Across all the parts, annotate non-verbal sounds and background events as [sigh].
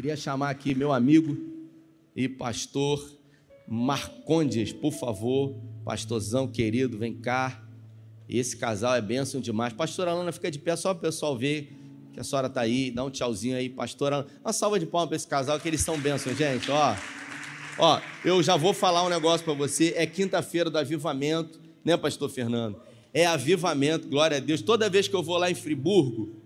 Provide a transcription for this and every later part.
Queria chamar aqui meu amigo e pastor Marcondes, por favor. Pastorzão querido, vem cá. Esse casal é bênção demais. Pastora Alana, fica de pé só para o pessoal ver que a senhora está aí. Dá um tchauzinho aí, pastora. Uma salva de palmas para esse casal, que eles são bênçãos, gente. Ó, ó, eu já vou falar um negócio para você. É quinta-feira do avivamento, né, pastor Fernando? É avivamento, glória a Deus. Toda vez que eu vou lá em Friburgo,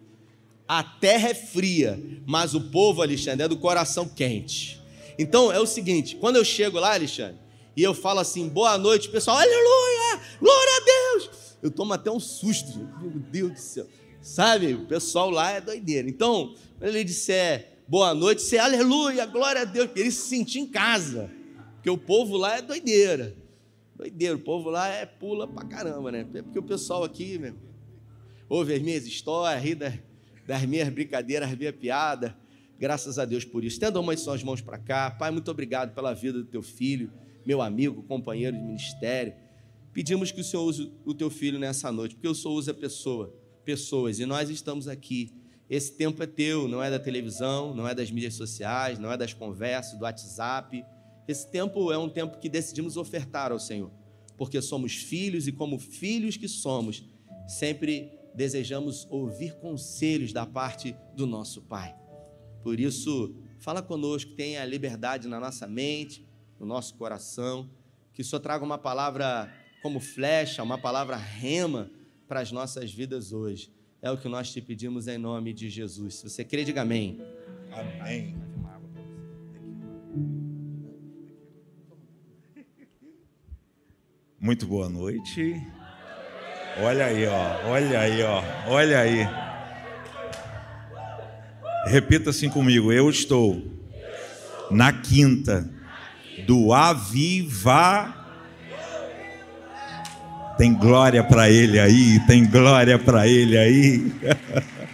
a terra é fria, mas o povo, Alexandre, é do coração quente. Então é o seguinte: quando eu chego lá, Alexandre, e eu falo assim, boa noite, pessoal, aleluia, glória a Deus. Eu tomo até um susto, meu Deus do céu. Sabe, o pessoal lá é doideira. Então, quando ele disser boa noite, você aleluia, glória a Deus, ele se sentir em casa. Porque o povo lá é doideira. Doideira, o povo lá é pula pra caramba, né? Porque o pessoal aqui, meu, ouve as minhas histórias, ri das das minhas brincadeiras, das minhas piadas. Graças a Deus por isso. Tendo uma suas mãos para cá. Pai, muito obrigado pela vida do teu filho, meu amigo, companheiro de ministério. Pedimos que o Senhor use o teu filho nessa noite, porque o Senhor usa pessoa, pessoas, e nós estamos aqui. Esse tempo é teu, não é da televisão, não é das mídias sociais, não é das conversas, do WhatsApp. Esse tempo é um tempo que decidimos ofertar ao Senhor, porque somos filhos e, como filhos que somos, sempre desejamos ouvir conselhos da parte do nosso Pai. Por isso, fala conosco, tenha liberdade na nossa mente, no nosso coração, que Senhor traga uma palavra como flecha, uma palavra rema para as nossas vidas hoje. É o que nós te pedimos em nome de Jesus. Se você crê, diga amém. Amém. Muito boa noite. Olha aí, ó. Olha aí, ó. Olha aí. Repita assim comigo. Eu estou na quinta do Aviva. Tem glória para ele aí, tem glória para ele aí.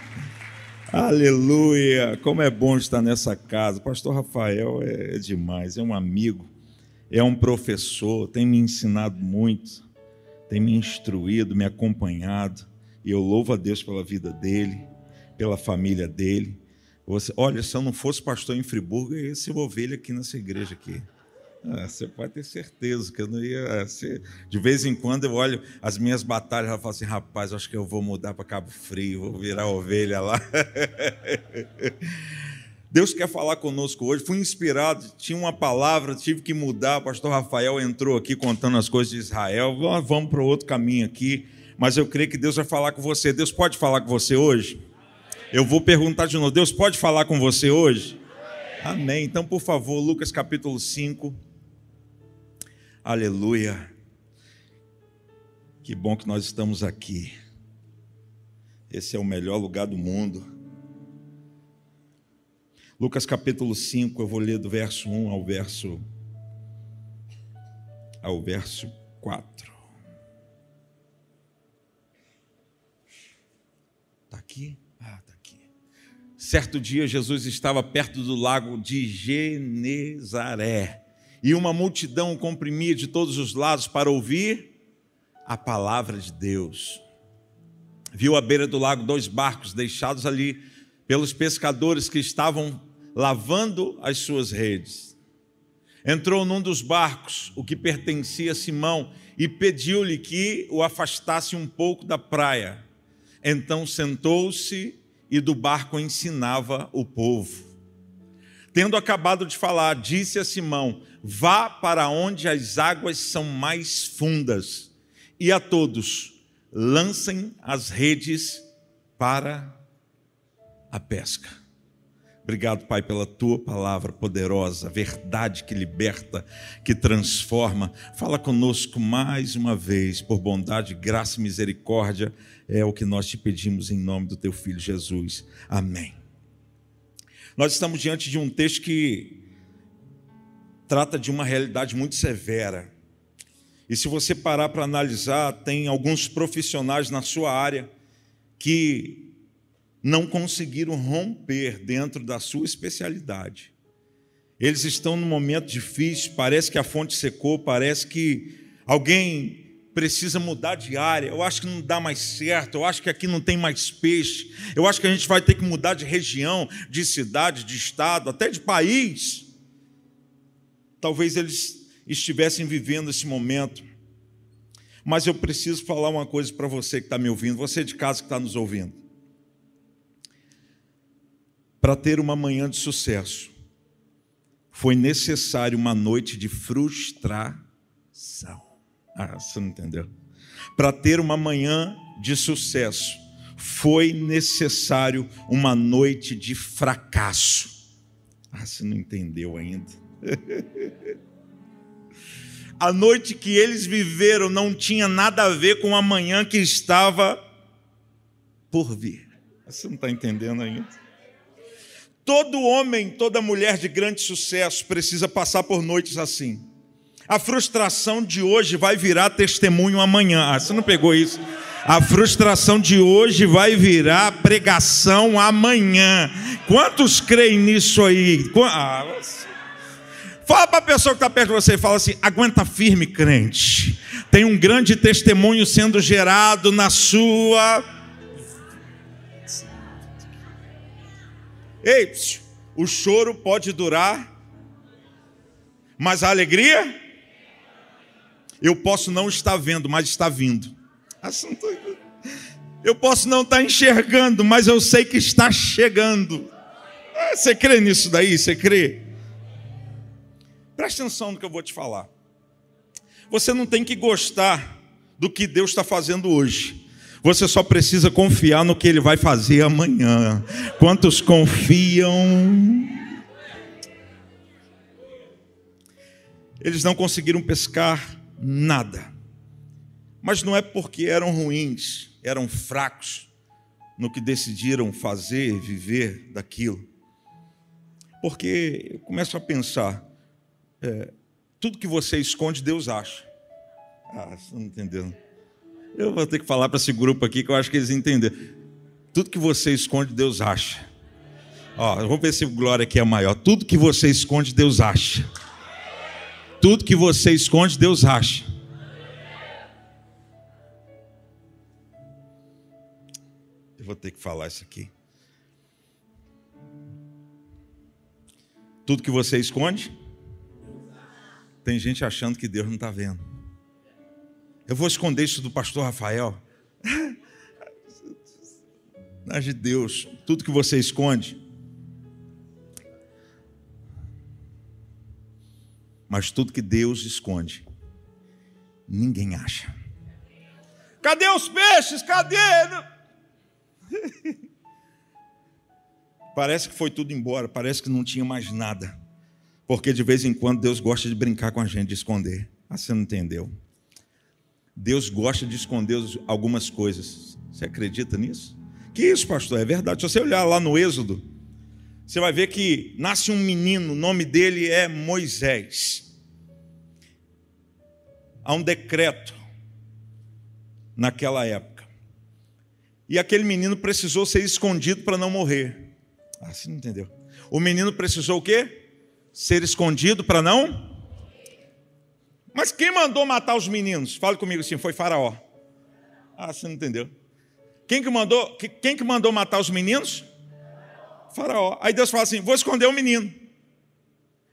[laughs] Aleluia! Como é bom estar nessa casa. Pastor Rafael é demais, é um amigo, é um professor, tem me ensinado muito tem me instruído, me acompanhado, e eu louvo a Deus pela vida dele, pela família dele. Você, olha, se eu não fosse pastor em Friburgo, eu ia ser ovelha aqui nessa igreja aqui. Ah, você pode ter certeza que eu não ia ser. De vez em quando eu olho as minhas batalhas e falo assim, rapaz, acho que eu vou mudar para Cabo Frio, vou virar ovelha lá. [laughs] Deus quer falar conosco hoje. Fui inspirado, tinha uma palavra, tive que mudar. O pastor Rafael entrou aqui contando as coisas de Israel. Vamos para outro caminho aqui. Mas eu creio que Deus vai falar com você. Deus pode falar com você hoje? Eu vou perguntar de novo. Deus pode falar com você hoje? Amém. Então, por favor, Lucas capítulo 5. Aleluia. Que bom que nós estamos aqui. Esse é o melhor lugar do mundo. Lucas capítulo 5, eu vou ler do verso 1 ao verso ao verso 4. Está aqui? Ah, está aqui. Certo dia, Jesus estava perto do lago de Genezaré e uma multidão comprimia de todos os lados para ouvir a palavra de Deus. Viu à beira do lago dois barcos deixados ali pelos pescadores que estavam lavando as suas redes. Entrou num dos barcos, o que pertencia a Simão, e pediu-lhe que o afastasse um pouco da praia. Então sentou-se e do barco ensinava o povo. Tendo acabado de falar, disse a Simão: Vá para onde as águas são mais fundas, e a todos lancem as redes para a pesca. Obrigado, Pai, pela tua palavra poderosa, verdade que liberta, que transforma. Fala conosco mais uma vez, por bondade, graça e misericórdia, é o que nós te pedimos em nome do teu filho Jesus. Amém. Nós estamos diante de um texto que trata de uma realidade muito severa. E se você parar para analisar, tem alguns profissionais na sua área que não conseguiram romper dentro da sua especialidade. Eles estão num momento difícil, parece que a fonte secou, parece que alguém precisa mudar de área, eu acho que não dá mais certo, eu acho que aqui não tem mais peixe, eu acho que a gente vai ter que mudar de região, de cidade, de estado, até de país. Talvez eles estivessem vivendo esse momento. Mas eu preciso falar uma coisa para você que está me ouvindo, você de casa que está nos ouvindo. Para ter uma manhã de sucesso, foi necessário uma noite de frustração. Ah, você não entendeu? Para ter uma manhã de sucesso, foi necessário uma noite de fracasso. Ah, você não entendeu ainda. [laughs] a noite que eles viveram não tinha nada a ver com a manhã que estava por vir. Você não está entendendo ainda? Todo homem, toda mulher de grande sucesso precisa passar por noites assim. A frustração de hoje vai virar testemunho amanhã. Ah, você não pegou isso? A frustração de hoje vai virar pregação amanhã. Quantos creem nisso aí? Ah, fala para a pessoa que está perto de você e fala assim: aguenta firme, crente. Tem um grande testemunho sendo gerado na sua. Ei, o choro pode durar, mas a alegria eu posso não estar vendo, mas está vindo. [laughs] Eu posso não estar enxergando, mas eu sei que está chegando. Ah, você crê nisso daí? Você crê? Presta atenção no que eu vou te falar. Você não tem que gostar do que Deus está fazendo hoje. Você só precisa confiar no que Ele vai fazer amanhã. Quantos confiam? Eles não conseguiram pescar nada. Mas não é porque eram ruins, eram fracos no que decidiram fazer, viver daquilo. Porque eu começo a pensar, é, tudo que você esconde, Deus acha. Ah, você não entendeu? Eu vou ter que falar para esse grupo aqui que eu acho que eles entenderam. Tudo que você esconde, Deus acha. Ó, vamos ver se glória aqui é maior. Tudo que você esconde, Deus acha. Tudo que você esconde, Deus acha. Eu vou ter que falar isso aqui. Tudo que você esconde, tem gente achando que Deus não está vendo. Eu vou esconder isso do pastor Rafael. Mas de Deus, tudo que você esconde, Mas tudo que Deus esconde, ninguém acha. Cadê os peixes? Cadê? Parece que foi tudo embora, parece que não tinha mais nada. Porque de vez em quando Deus gosta de brincar com a gente, de esconder. Ah, você não entendeu? Deus gosta de esconder algumas coisas. Você acredita nisso? Que isso, pastor? É verdade. Se você olhar lá no Êxodo, você vai ver que nasce um menino, o nome dele é Moisés. Há um decreto naquela época. E aquele menino precisou ser escondido para não morrer. Ah, você não entendeu? O menino precisou o quê? Ser escondido para não? Mas quem mandou matar os meninos? Fale comigo assim, foi Faraó. Ah, você não entendeu? Quem que mandou, quem que mandou matar os meninos? Faraó. Aí Deus fala assim: vou esconder o menino.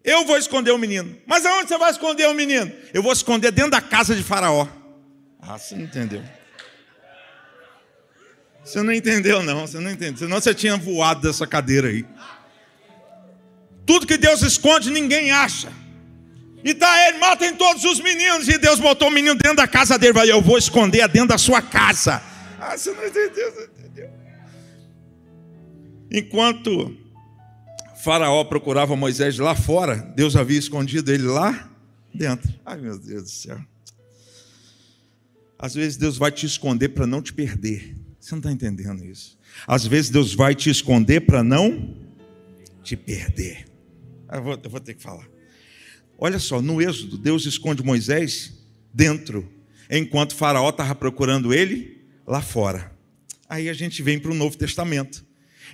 Eu vou esconder o menino. Mas aonde você vai esconder o menino? Eu vou esconder dentro da casa de Faraó. Ah, você não entendeu. Você não entendeu, não. Você não entendeu. Senão você tinha voado dessa cadeira aí. Tudo que Deus esconde, ninguém acha. E tá ele, matem todos os meninos. E Deus botou o menino dentro da casa dele. Vai, eu vou esconder dentro da sua casa. Ah, você não entendeu, você não entendeu. Enquanto Faraó procurava Moisés lá fora, Deus havia escondido ele lá dentro. Ai, meu Deus do céu. Às vezes Deus vai te esconder para não te perder. Você não está entendendo isso. Às vezes Deus vai te esconder para não te perder. Eu vou, eu vou ter que falar. Olha só, no Êxodo, Deus esconde Moisés dentro, enquanto Faraó estava procurando ele lá fora. Aí a gente vem para o Novo Testamento.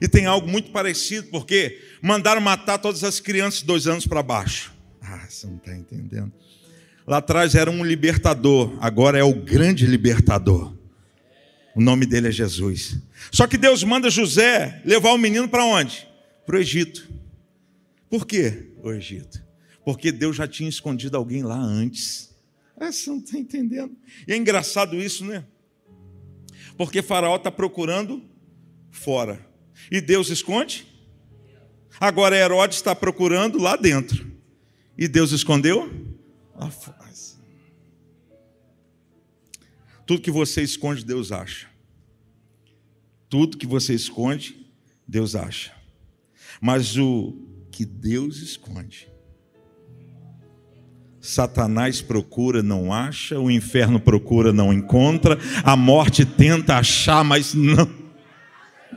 E tem algo muito parecido, porque mandaram matar todas as crianças de dois anos para baixo. Ah, você não está entendendo. Lá atrás era um libertador, agora é o grande libertador. O nome dele é Jesus. Só que Deus manda José levar o menino para onde? Para o Egito. Por quê? O Egito. Porque Deus já tinha escondido alguém lá antes. É, você não está entendendo. E é engraçado isso, né? Porque Faraó está procurando fora. E Deus esconde? Agora Herodes está procurando lá dentro. E Deus escondeu? Lá fora. Tudo que você esconde, Deus acha. Tudo que você esconde, Deus acha. Mas o que Deus esconde, Satanás procura, não acha, o inferno procura, não encontra, a morte tenta achar, mas não.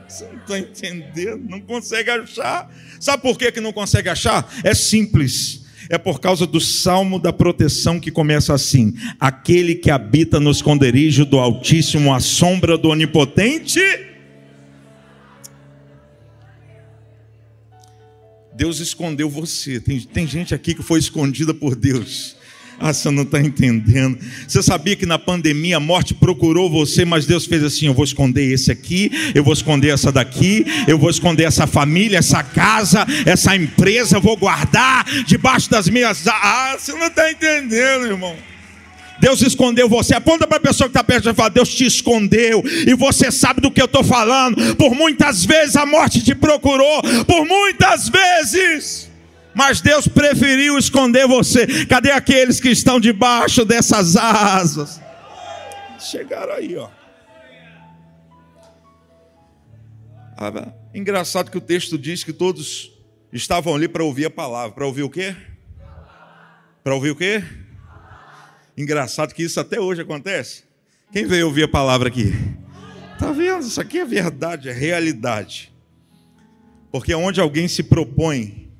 Você não está entendendo, não consegue achar. Sabe por que, que não consegue achar? É simples. É por causa do salmo da proteção que começa assim: Aquele que habita no esconderijo do Altíssimo, à sombra do Onipotente. Deus escondeu você. Tem, tem gente aqui que foi escondida por Deus. Ah, você não está entendendo. Você sabia que na pandemia a morte procurou você, mas Deus fez assim: eu vou esconder esse aqui, eu vou esconder essa daqui, eu vou esconder essa família, essa casa, essa empresa, vou guardar debaixo das minhas. Ah, você não está entendendo, irmão. Deus escondeu você. Aponta para a pessoa que está perto e fala: Deus te escondeu. E você sabe do que eu estou falando. Por muitas vezes a morte te procurou. Por muitas vezes. Mas Deus preferiu esconder você. Cadê aqueles que estão debaixo dessas asas? Chegaram aí, ó. Ah, engraçado que o texto diz que todos estavam ali para ouvir a palavra. Para ouvir o quê? Para ouvir o quê? Engraçado que isso até hoje acontece. Quem veio ouvir a palavra aqui? Tá vendo? Isso aqui é verdade, é realidade. Porque onde alguém se propõe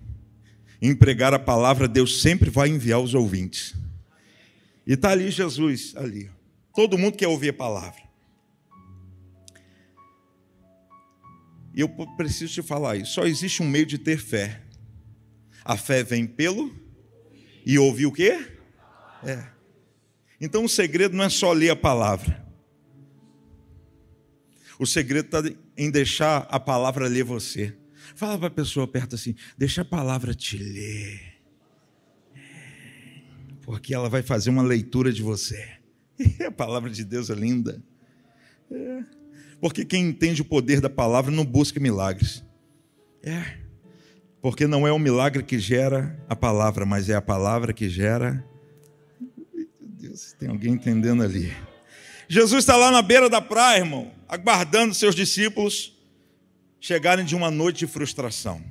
em pregar a palavra, Deus sempre vai enviar os ouvintes. E está ali Jesus, ali. Todo mundo quer ouvir a palavra. E eu preciso te falar isso. Só existe um meio de ter fé. A fé vem pelo e ouvir o quê? É. Então o segredo não é só ler a palavra. O segredo está em deixar a palavra ler você. Fala para a pessoa perto assim: deixa a palavra te ler. Porque ela vai fazer uma leitura de você. [laughs] a palavra de Deus é linda. É. Porque quem entende o poder da palavra não busca milagres. É. Porque não é o milagre que gera a palavra, mas é a palavra que gera tem alguém entendendo ali. Jesus está lá na beira da praia, irmão, aguardando seus discípulos chegarem de uma noite de frustração.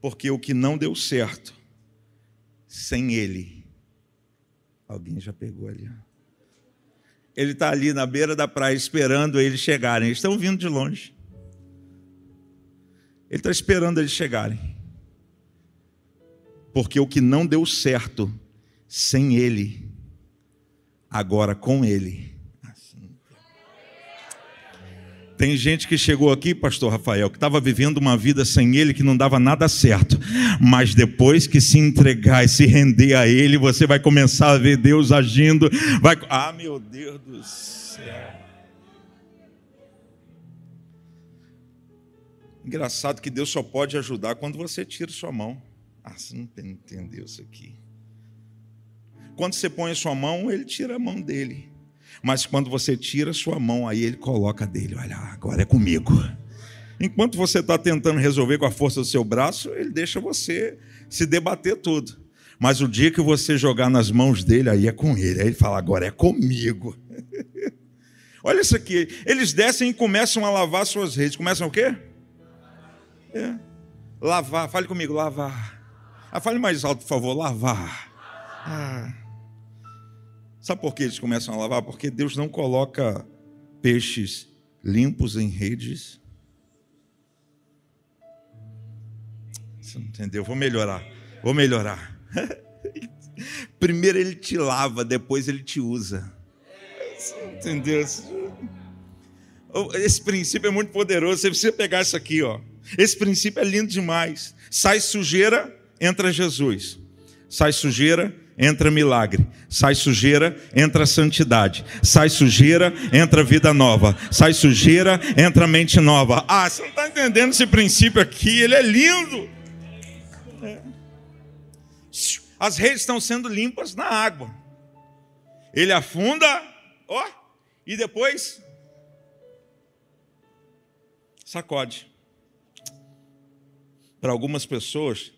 Porque o que não deu certo, sem Ele, alguém já pegou ali. Ele está ali na beira da praia esperando eles chegarem. Eles estão vindo de longe. Ele está esperando eles chegarem. Porque o que não deu certo sem Ele, agora com Ele. Tem gente que chegou aqui, pastor Rafael, que estava vivendo uma vida sem ele que não dava nada certo. Mas depois que se entregar e se render a ele, você vai começar a ver Deus agindo. Vai... Ah, meu Deus do céu. Engraçado que Deus só pode ajudar quando você tira sua mão. Ah, você não entendeu isso aqui. Quando você põe a sua mão, ele tira a mão dele. Mas quando você tira a sua mão, aí ele coloca dele. Olha, agora é comigo. Enquanto você está tentando resolver com a força do seu braço, ele deixa você se debater tudo. Mas o dia que você jogar nas mãos dele, aí é com ele. Aí ele fala, agora é comigo. [laughs] Olha isso aqui. Eles descem e começam a lavar suas redes. Começam o quê? É. Lavar. Fale comigo, lavar. Ah, fale mais alto, por favor, lavar. Ah. Sabe por que eles começam a lavar? Porque Deus não coloca peixes limpos em redes. Você não entendeu? Vou melhorar. Vou melhorar. [laughs] Primeiro ele te lava, depois ele te usa. Você não entendeu? Esse princípio é muito poderoso. Você precisa pegar isso aqui, ó. Esse princípio é lindo demais. Sai sujeira, entra Jesus. Sai sujeira, entra milagre. Sai sujeira, entra santidade. Sai sujeira, entra vida nova. Sai sujeira, entra mente nova. Ah, você não está entendendo esse princípio aqui? Ele é lindo. É. As redes estão sendo limpas na água. Ele afunda, ó, e depois sacode. Para algumas pessoas,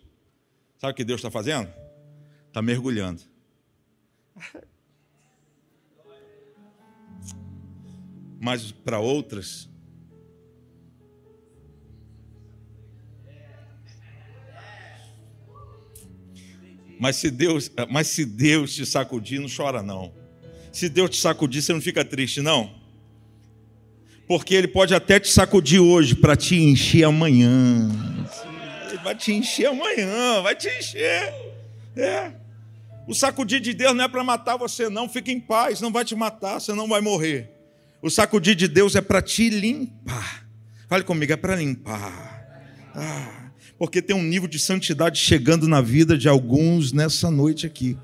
sabe o que Deus está fazendo? Está mergulhando. Mas para outras, Mas se Deus, mas se Deus te sacudir, não chora não. Se Deus te sacudir, você não fica triste não. Porque ele pode até te sacudir hoje para te encher amanhã. Vai te encher amanhã, vai te encher. É. O sacudir de Deus não é para matar você, não. Fique em paz, não vai te matar, você não vai morrer. O sacudir de Deus é para te limpar. Fale comigo, é para limpar. Ah, porque tem um nível de santidade chegando na vida de alguns nessa noite aqui.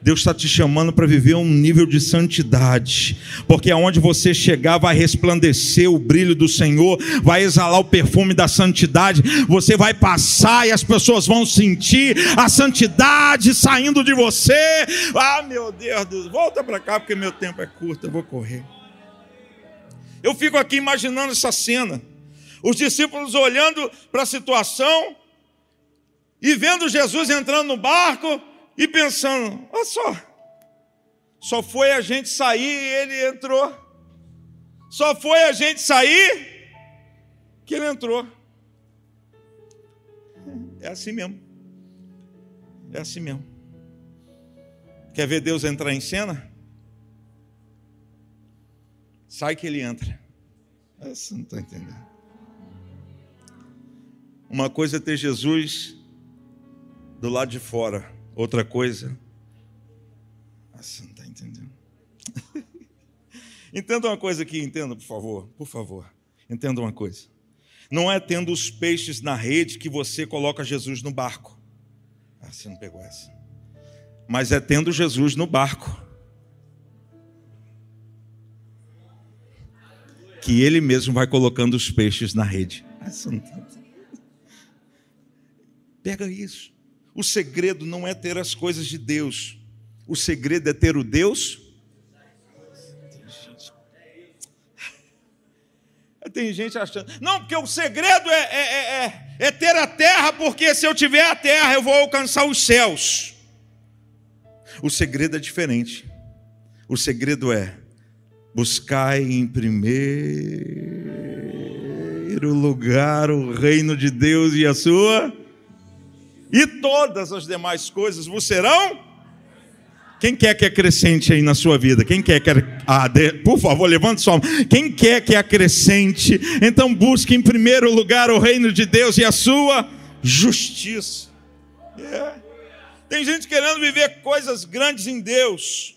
Deus está te chamando para viver um nível de santidade, porque aonde você chegar vai resplandecer o brilho do Senhor, vai exalar o perfume da santidade, você vai passar e as pessoas vão sentir a santidade saindo de você. Ah, meu Deus, volta para cá porque meu tempo é curto, eu vou correr. Eu fico aqui imaginando essa cena, os discípulos olhando para a situação e vendo Jesus entrando no barco e pensando: olha só, só foi a gente sair e ele entrou. Só foi a gente sair que ele entrou. É assim mesmo. É assim mesmo. Quer ver Deus entrar em cena? Sai que ele entra. Você não está entendendo. Uma coisa é ter Jesus do lado de fora. Outra coisa, você não está entendendo. [laughs] entenda uma coisa aqui, entenda, por favor, por favor. Entenda uma coisa. Não é tendo os peixes na rede que você coloca Jesus no barco. Ah, você não pegou essa. Mas é tendo Jesus no barco. Que ele mesmo vai colocando os peixes na rede. Ah, tá Pega isso. O segredo não é ter as coisas de Deus, o segredo é ter o Deus. [laughs] Tem gente achando, não, porque o segredo é, é, é, é, é ter a terra, porque se eu tiver a terra eu vou alcançar os céus. O segredo é diferente. O segredo é buscai em primeiro lugar o reino de Deus e a sua e todas as demais coisas vos serão. Quem quer que acrescente aí na sua vida? Quem quer que ah, de, por favor, levante sua mão. Quem quer que acrescente? Então busque em primeiro lugar o reino de Deus e a sua justiça. É. Tem gente querendo viver coisas grandes em Deus,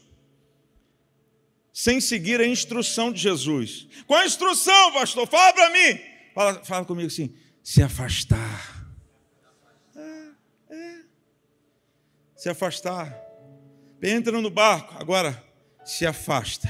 sem seguir a instrução de Jesus. Qual a instrução, pastor? Fala para mim. Fala, fala comigo assim: se afastar se afastar. Entra no barco, agora se afasta.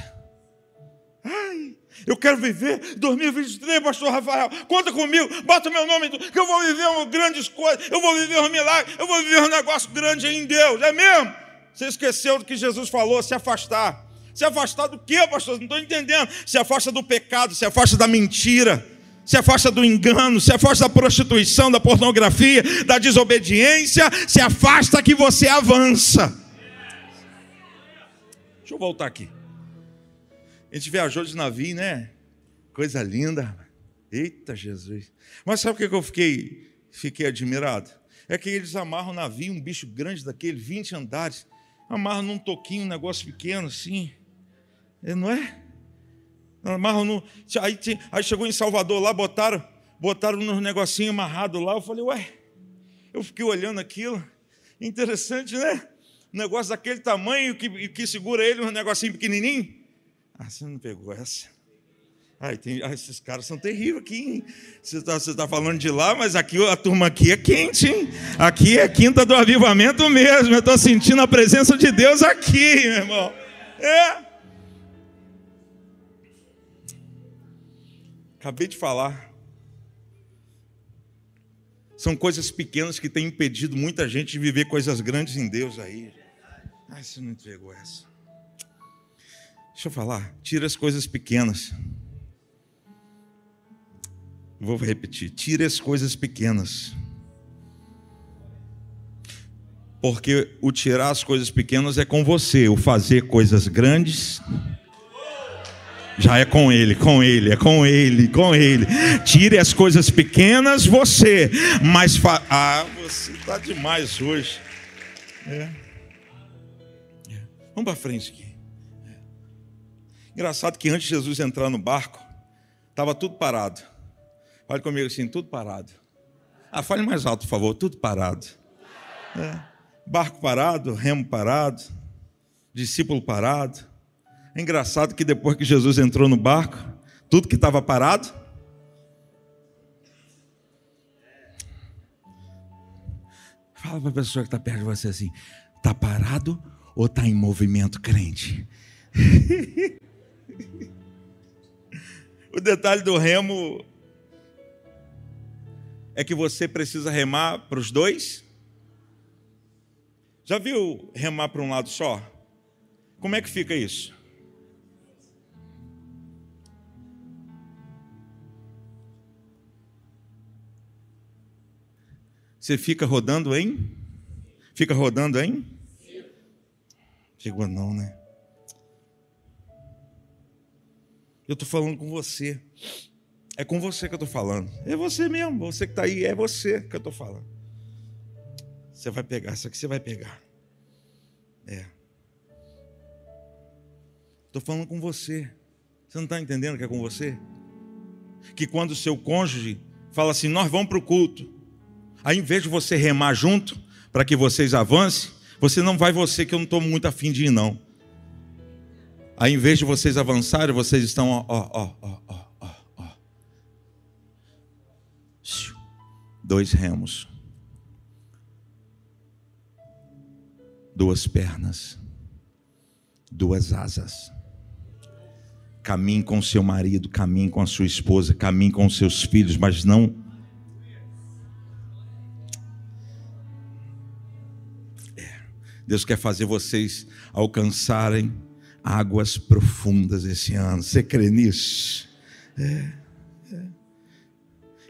Ai, eu quero viver 2023, pastor Rafael. Conta comigo, bota meu nome, que eu vou viver uma grandes coisas, eu vou viver um milagre, eu vou viver um negócio grande em Deus. É mesmo? Você esqueceu do que Jesus falou, se afastar. Se afastar do que, pastor? Não estou entendendo. Se afasta do pecado, se afasta da mentira se afasta do engano, se afasta da prostituição, da pornografia, da desobediência, se afasta que você avança. Deixa eu voltar aqui. A gente viajou de navio, né? Coisa linda. Eita Jesus. Mas sabe o que eu fiquei, fiquei admirado? É que eles amarram o navio, um bicho grande daquele, 20 andares, amarram num toquinho, um negócio pequeno assim. É, não é? Amarram no. Aí, aí chegou em Salvador lá, botaram, botaram nos negocinhos amarrados lá. Eu falei, ué, eu fiquei olhando aquilo. Interessante, né? Um negócio daquele tamanho que, que segura ele, um negocinho pequenininho. Ah, você não pegou essa. Ai, tem, ai, esses caras são terríveis aqui, hein? Você está tá falando de lá, mas aqui a turma aqui é quente, hein? Aqui é quinta do avivamento mesmo. Eu estou sentindo a presença de Deus aqui, meu irmão. É. Acabei de falar. São coisas pequenas que têm impedido muita gente de viver coisas grandes em Deus aí. Ai, você não entregou essa. Deixa eu falar. Tira as coisas pequenas. Vou repetir. Tire as coisas pequenas. Porque o tirar as coisas pequenas é com você, o fazer coisas grandes já é com ele, com ele, é com ele, com ele. Tire as coisas pequenas, você. Mas fa... ah, você está demais hoje. É. É. Vamos para frente aqui. É. Engraçado que antes de Jesus entrar no barco, estava tudo parado. Fale comigo assim, tudo parado. Ah, fale mais alto, por favor, tudo parado. É. Barco parado, remo parado, discípulo parado. É engraçado que depois que Jesus entrou no barco, tudo que estava parado. Fala para a pessoa que está perto de você assim: está parado ou está em movimento crente? [laughs] o detalhe do remo é que você precisa remar para os dois. Já viu remar para um lado só? Como é que fica isso? Você fica rodando em? Fica rodando em? Chegou não, né? Eu estou falando com você. É com você que eu estou falando. É você mesmo, você que está aí, é você que eu estou falando. Você vai pegar, isso aqui você vai pegar. É. Estou falando com você. Você não está entendendo que é com você? Que quando o seu cônjuge fala assim, nós vamos para o culto. Aí, em vez de você remar junto, para que vocês avancem, você não vai você que eu não estou muito afim de ir, não. Aí, em vez de vocês avançarem, vocês estão, ó, ó, ó, ó, ó, ó. Dois remos. Duas pernas. Duas asas. Caminhe com seu marido, caminhe com a sua esposa, caminhe com seus filhos, mas não Deus quer fazer vocês alcançarem águas profundas esse ano. Você crê nisso? É, é.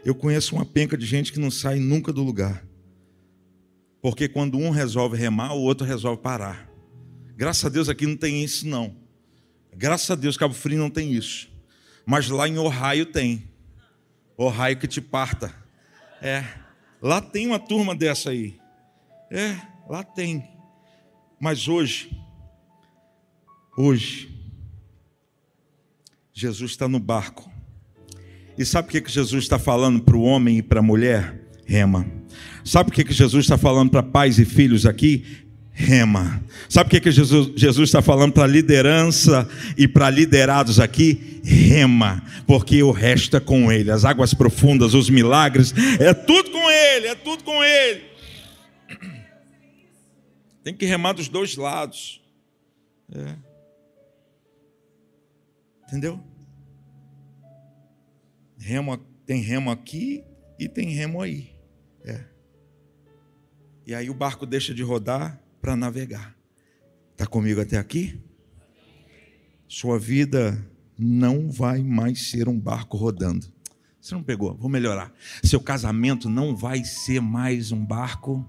Eu conheço uma penca de gente que não sai nunca do lugar. Porque quando um resolve remar, o outro resolve parar. Graças a Deus aqui não tem isso, não. Graças a Deus, Cabo Frio não tem isso. Mas lá em Ohio tem. Ohio que te parta. É. Lá tem uma turma dessa aí. É, lá tem. Mas hoje, hoje, Jesus está no barco. E sabe o que, que Jesus está falando para o homem e para a mulher? Rema. Sabe o que, que Jesus está falando para pais e filhos aqui? Rema. Sabe o que, que Jesus, Jesus está falando para liderança e para liderados aqui? Rema. Porque o resto é com Ele. As águas profundas, os milagres, é tudo com Ele, é tudo com Ele. Tem que remar dos dois lados. É. Entendeu? Remo, tem remo aqui e tem remo aí. É. E aí o barco deixa de rodar para navegar. Está comigo até aqui? Sua vida não vai mais ser um barco rodando. Você não pegou? Vou melhorar. Seu casamento não vai ser mais um barco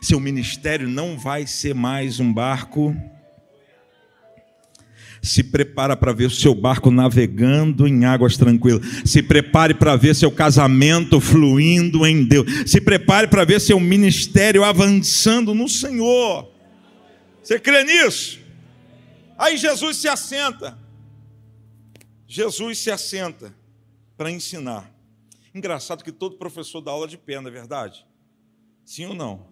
seu ministério não vai ser mais um barco. Se prepara para ver o seu barco navegando em águas tranquilas. Se prepare para ver seu casamento fluindo em Deus. Se prepare para ver seu ministério avançando no Senhor. Você crê nisso? Aí Jesus se assenta. Jesus se assenta para ensinar. Engraçado que todo professor dá aula de pé, não é verdade? Sim ou não?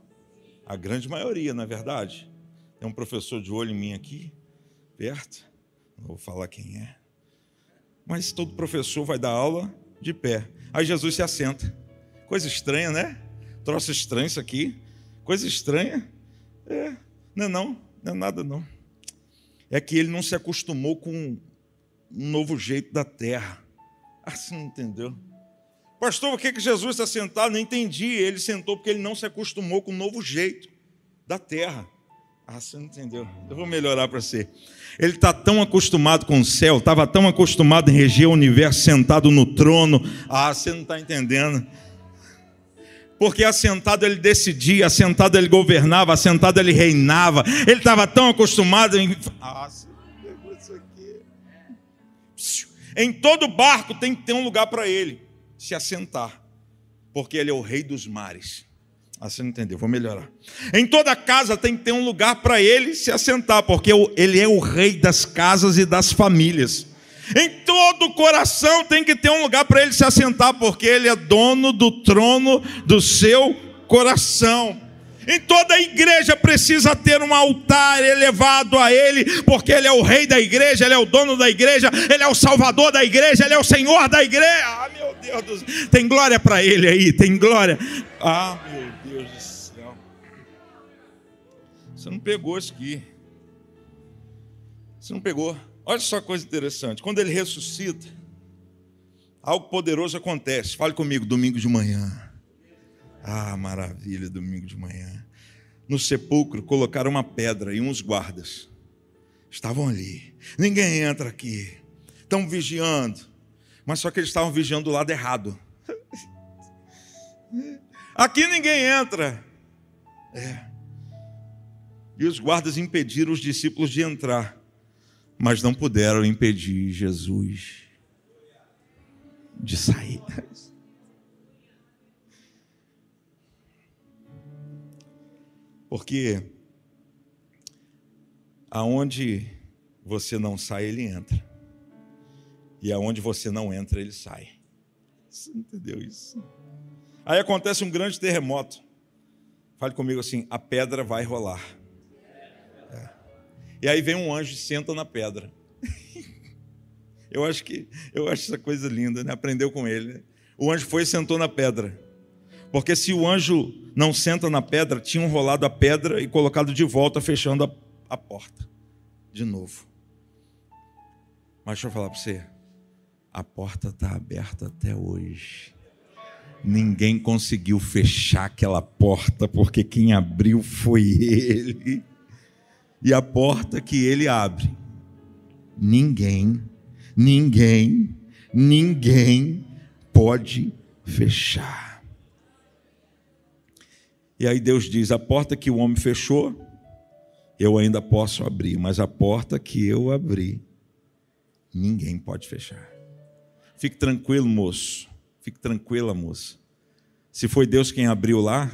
A grande maioria, na é verdade. Tem um professor de olho em mim aqui, perto. Não vou falar quem é. mas todo professor vai dar aula de pé. Aí Jesus se assenta. Coisa estranha, né? Troço estranho isso aqui. Coisa estranha. É, não é não, não é nada não. É que ele não se acostumou com um novo jeito da terra. Assim, entendeu? Pastor, por que, que Jesus está sentado? Não entendi. Ele sentou porque ele não se acostumou com um novo jeito da terra. Ah, você não entendeu. Eu vou melhorar para você. Ele está tão acostumado com o céu, estava tão acostumado em reger o universo, sentado no trono. Ah, você não está entendendo. Porque assentado ele decidia, assentado ele governava, assentado ele reinava. Ele estava tão acostumado em. Ah, você pegou isso aqui. Em todo barco tem que ter um lugar para ele se assentar, porque ele é o rei dos mares. Você não entendeu, vou melhorar. Em toda casa tem que ter um lugar para ele se assentar, porque ele é o rei das casas e das famílias. Em todo coração tem que ter um lugar para ele se assentar, porque ele é dono do trono do seu coração. Em toda igreja precisa ter um altar elevado a Ele, porque Ele é o rei da igreja, Ele é o dono da igreja, Ele é o salvador da igreja, Ele é o Senhor da igreja. Ah, meu Deus do céu. Tem glória para Ele aí, tem glória. Ah, meu Deus do céu. Você não pegou isso aqui. Você não pegou. Olha só coisa interessante. Quando Ele ressuscita, algo poderoso acontece. Fale comigo, domingo de manhã. Ah, maravilha, domingo de manhã. No sepulcro colocaram uma pedra e uns guardas. Estavam ali. Ninguém entra aqui. Estão vigiando. Mas só que eles estavam vigiando do lado errado. Aqui ninguém entra. É. E os guardas impediram os discípulos de entrar, mas não puderam impedir Jesus de sair. Porque aonde você não sai, ele entra. E aonde você não entra, ele sai. Você entendeu isso? Aí acontece um grande terremoto. Fale comigo assim: a pedra vai rolar. É. E aí vem um anjo e senta na pedra. [laughs] eu acho que eu acho essa coisa linda, né? Aprendeu com ele. Né? O anjo foi e sentou na pedra. Porque se o anjo não senta na pedra, tinham rolado a pedra e colocado de volta, fechando a, a porta. De novo. Mas deixa eu falar para você. A porta está aberta até hoje. Ninguém conseguiu fechar aquela porta, porque quem abriu foi ele. E a porta que ele abre, ninguém, ninguém, ninguém pode fechar. E aí Deus diz: a porta que o homem fechou, eu ainda posso abrir, mas a porta que eu abri, ninguém pode fechar. Fique tranquilo, moço. Fique tranquila, moça. Se foi Deus quem abriu lá,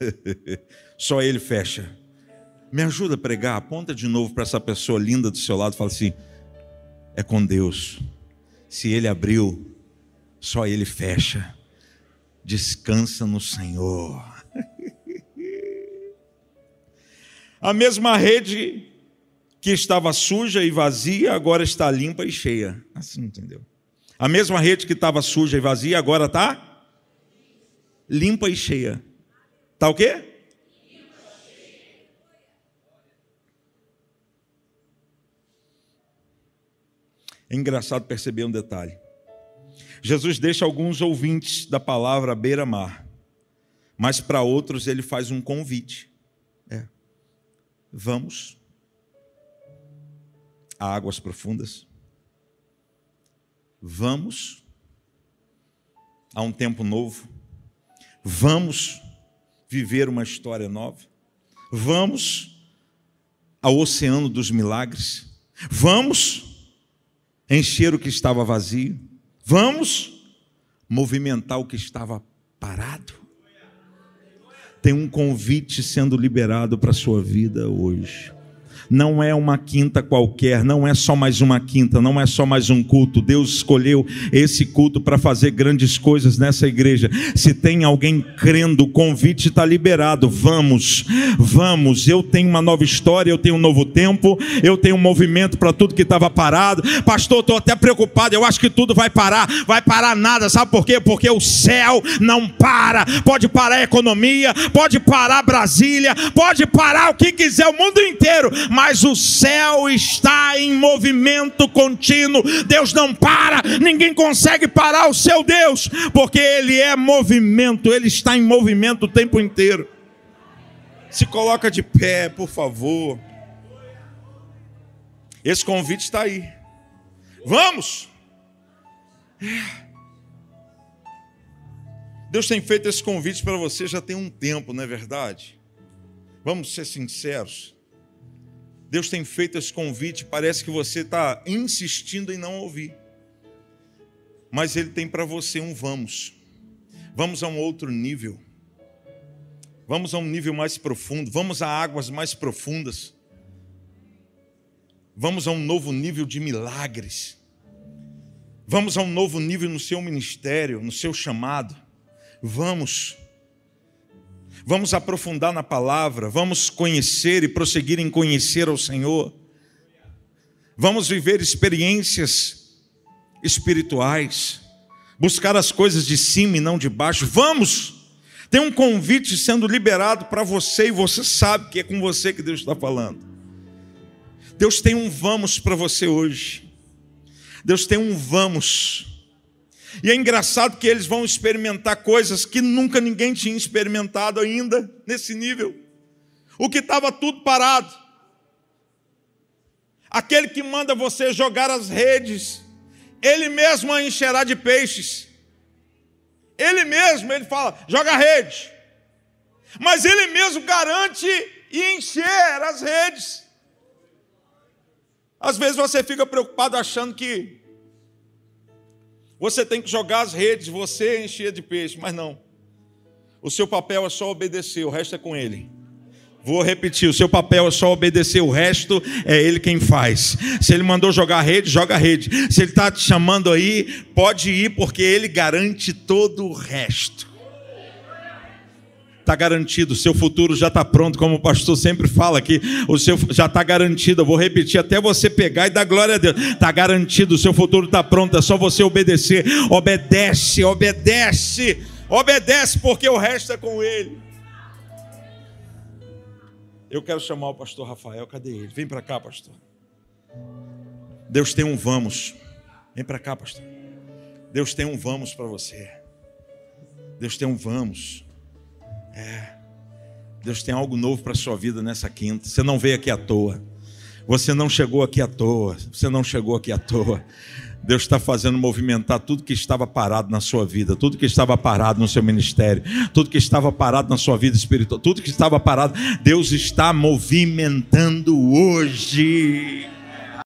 [laughs] só Ele fecha. Me ajuda a pregar, aponta de novo para essa pessoa linda do seu lado fala assim: é com Deus. Se Ele abriu, só Ele fecha. Descansa no Senhor. [laughs] A mesma rede que estava suja e vazia, agora está limpa e cheia. Assim, entendeu? A mesma rede que estava suja e vazia, agora está limpa e cheia. Está o quê? É engraçado perceber um detalhe. Jesus deixa alguns ouvintes da palavra beira-mar, mas para outros ele faz um convite. Vamos a águas profundas. Vamos a um tempo novo. Vamos viver uma história nova. Vamos ao oceano dos milagres. Vamos encher o que estava vazio. Vamos movimentar o que estava parado tem um convite sendo liberado para a sua vida hoje. Não é uma quinta qualquer, não é só mais uma quinta, não é só mais um culto. Deus escolheu esse culto para fazer grandes coisas nessa igreja. Se tem alguém crendo, o convite está liberado. Vamos, vamos. Eu tenho uma nova história, eu tenho um novo tempo, eu tenho um movimento para tudo que estava parado. Pastor, estou até preocupado, eu acho que tudo vai parar. Vai parar nada, sabe por quê? Porque o céu não para. Pode parar a economia, pode parar Brasília, pode parar o que quiser, o mundo inteiro, mas o céu está em movimento contínuo. Deus não para, ninguém consegue parar o seu Deus, porque Ele é movimento, Ele está em movimento o tempo inteiro. Se coloca de pé, por favor. Esse convite está aí. Vamos! Deus tem feito esse convite para você já tem um tempo, não é verdade? Vamos ser sinceros. Deus tem feito esse convite, parece que você está insistindo em não ouvir. Mas Ele tem para você um vamos. Vamos a um outro nível. Vamos a um nível mais profundo. Vamos a águas mais profundas. Vamos a um novo nível de milagres. Vamos a um novo nível no seu ministério, no seu chamado. Vamos. Vamos aprofundar na palavra, vamos conhecer e prosseguir em conhecer ao Senhor. Vamos viver experiências espirituais, buscar as coisas de cima e não de baixo. Vamos! Tem um convite sendo liberado para você e você sabe que é com você que Deus está falando. Deus tem um vamos para você hoje. Deus tem um vamos. E é engraçado que eles vão experimentar coisas que nunca ninguém tinha experimentado ainda nesse nível. O que estava tudo parado. Aquele que manda você jogar as redes, ele mesmo a encherá de peixes. Ele mesmo, ele fala, joga a rede. Mas ele mesmo garante e encher as redes. Às vezes você fica preocupado achando que você tem que jogar as redes, você encher de peixe, mas não. O seu papel é só obedecer, o resto é com ele. Vou repetir, o seu papel é só obedecer, o resto é ele quem faz. Se ele mandou jogar a rede, joga a rede. Se ele está te chamando aí, pode ir, porque ele garante todo o resto está garantido, o seu futuro já está pronto, como o pastor sempre fala aqui, o seu já está garantido. Eu vou repetir até você pegar e dar glória a Deus. Está garantido, o seu futuro está pronto, é só você obedecer. Obedece, obedece, obedece, porque o resto é com Ele. Eu quero chamar o pastor Rafael, cadê ele? Vem para cá, pastor. Deus tem um vamos. Vem para cá, pastor. Deus tem um vamos para você. Deus tem um vamos. É. Deus tem algo novo para a sua vida nessa quinta. Você não veio aqui à toa. Você não chegou aqui à toa. Você não chegou aqui à toa. Deus está fazendo movimentar tudo que estava parado na sua vida, tudo que estava parado no seu ministério, tudo que estava parado na sua vida espiritual, tudo que estava parado. Deus está movimentando hoje.